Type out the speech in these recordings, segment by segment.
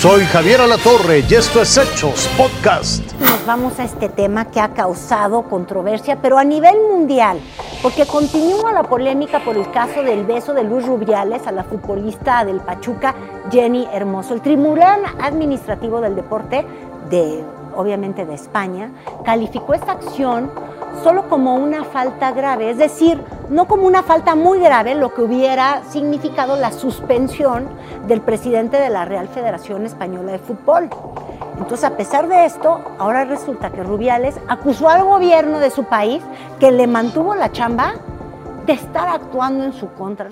Soy Javier Alatorre y esto es Hechos Podcast. Nos vamos a este tema que ha causado controversia, pero a nivel mundial, porque continúa la polémica por el caso del beso de Luis Rubiales a la futbolista del Pachuca, Jenny Hermoso. El Tribunal Administrativo del Deporte de obviamente de España, calificó esta acción solo como una falta grave, es decir, no como una falta muy grave, lo que hubiera significado la suspensión del presidente de la Real Federación Española de Fútbol. Entonces, a pesar de esto, ahora resulta que Rubiales acusó al gobierno de su país que le mantuvo la chamba de estar actuando en su contra.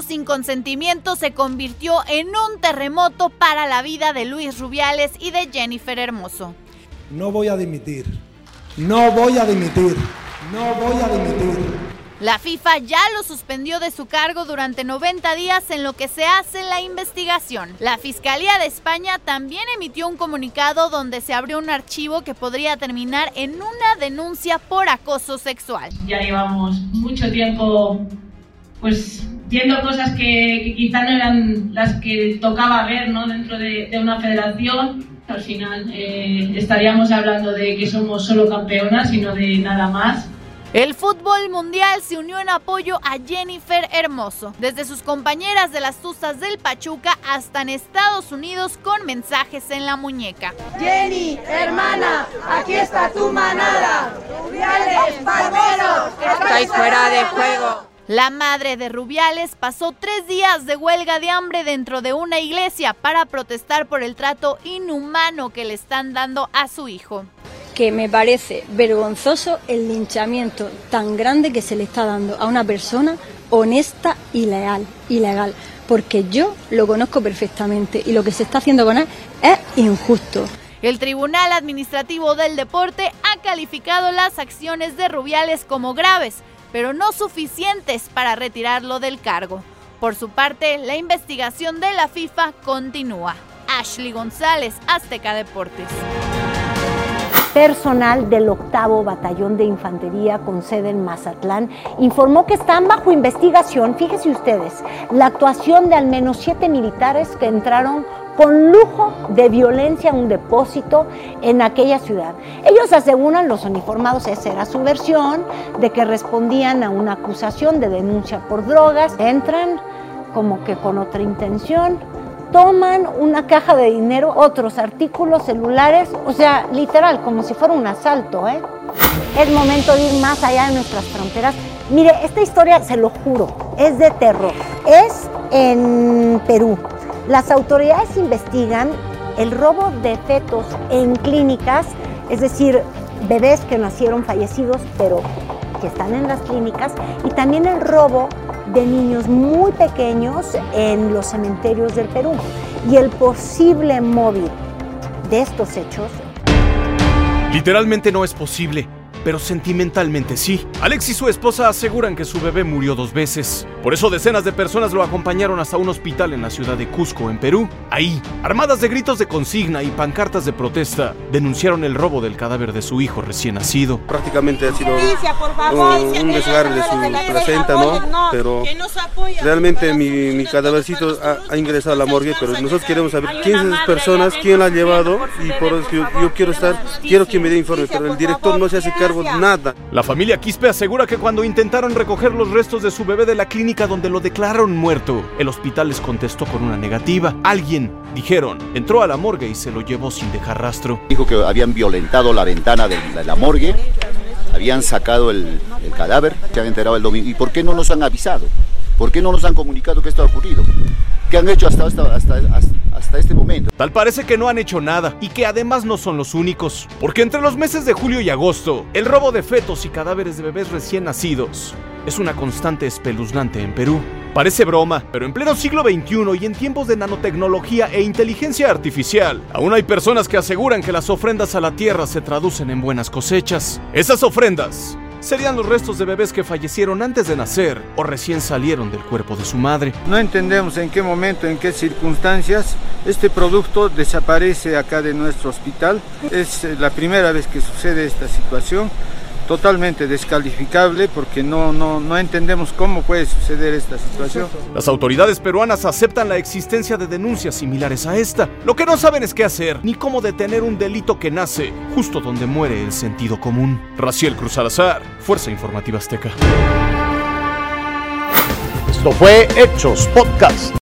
Sin consentimiento se convirtió en un terremoto para la vida de Luis Rubiales y de Jennifer Hermoso. No voy a dimitir, no voy a dimitir, no voy a dimitir. La FIFA ya lo suspendió de su cargo durante 90 días en lo que se hace la investigación. La Fiscalía de España también emitió un comunicado donde se abrió un archivo que podría terminar en una denuncia por acoso sexual. Ya llevamos mucho tiempo pues viendo cosas que, quizás no eran las que tocaba ver ¿no? dentro de, una federación. Al final eh, estaríamos hablando de que somos solo campeonas y no de nada más. El fútbol mundial se unió en apoyo a Jennifer Hermoso, desde sus compañeras de las Tuzas del Pachuca hasta en Estados Unidos con mensajes en la muñeca. Jenny, hermana, aquí está tu manada. Rubiales, barberos, estáis fuera de juego. La madre de Rubiales pasó tres días de huelga de hambre dentro de una iglesia para protestar por el trato inhumano que le están dando a su hijo. Que me parece vergonzoso el linchamiento tan grande que se le está dando a una persona honesta y leal, ilegal, porque yo lo conozco perfectamente y lo que se está haciendo con él es injusto. El Tribunal Administrativo del Deporte ha calificado las acciones de Rubiales como graves pero no suficientes para retirarlo del cargo. Por su parte, la investigación de la FIFA continúa. Ashley González, Azteca Deportes. Personal del octavo batallón de infantería con sede en Mazatlán informó que están bajo investigación, fíjense ustedes, la actuación de al menos siete militares que entraron con lujo de violencia un depósito en aquella ciudad. Ellos aseguran, los uniformados, esa era su versión, de que respondían a una acusación de denuncia por drogas, entran como que con otra intención, toman una caja de dinero, otros artículos celulares, o sea, literal, como si fuera un asalto. ¿eh? Es momento de ir más allá de nuestras fronteras. Mire, esta historia, se lo juro, es de terror. Es en Perú. Las autoridades investigan el robo de fetos en clínicas, es decir, bebés que nacieron fallecidos pero que están en las clínicas, y también el robo de niños muy pequeños en los cementerios del Perú. Y el posible móvil de estos hechos... Literalmente no es posible pero sentimentalmente sí. Alex y su esposa aseguran que su bebé murió dos veces. Por eso decenas de personas lo acompañaron hasta un hospital en la ciudad de Cusco, en Perú. Ahí, armadas de gritos de consigna y pancartas de protesta, denunciaron el robo del cadáver de su hijo recién nacido. Prácticamente ha sido un, desgarre de su placenta, ¿no? Pero realmente mi, mi cadávercito ha, ingresado a la morgue, pero nosotros queremos saber quién es esas personas, quién la ha llevado y por eso yo, yo quiero estar, quiero que me dé informe, pero el director no se hace cargo nada. La familia Quispe asegura que cuando intentaron recoger los restos de su bebé de la clínica donde lo declararon muerto, el hospital les contestó con una negativa. Alguien, dijeron, entró a la morgue y se lo llevó sin dejar rastro. Dijo que habían violentado la ventana de la, morgue, habían sacado el, cadáver, se han enterado el domingo. ¿Y por qué no nos han avisado? ¿Por qué no nos han comunicado que esto ha ocurrido? ¿Qué han hecho hasta, hasta, hasta, hasta, este momento? Tal parece que no han hecho nada y que además no son los únicos, porque entre los meses de julio y agosto, el robo de fetos y cadáveres de bebés recién nacidos es una constante espeluznante en Perú. Parece broma, pero en pleno siglo XXI y en tiempos de nanotecnología e inteligencia artificial, aún hay personas que aseguran que las ofrendas a la tierra se traducen en buenas cosechas. Esas ofrendas serían los restos de bebés que fallecieron antes de nacer o recién salieron del cuerpo de su madre. No entendemos en qué momento, en qué circunstancias este producto desaparece acá de nuestro hospital. Es eh, la primera vez que sucede esta situación totalmente descalificable porque no, no, no entendemos cómo puede suceder esta situación. Las autoridades peruanas aceptan la existencia de denuncias similares a esta. Lo que no saben es qué hacer, ni cómo detener un delito que nace justo donde muere el sentido común. Raciel Cruz Salazar, Fuerza Informativa Azteca. Esto fue Hechos Podcast.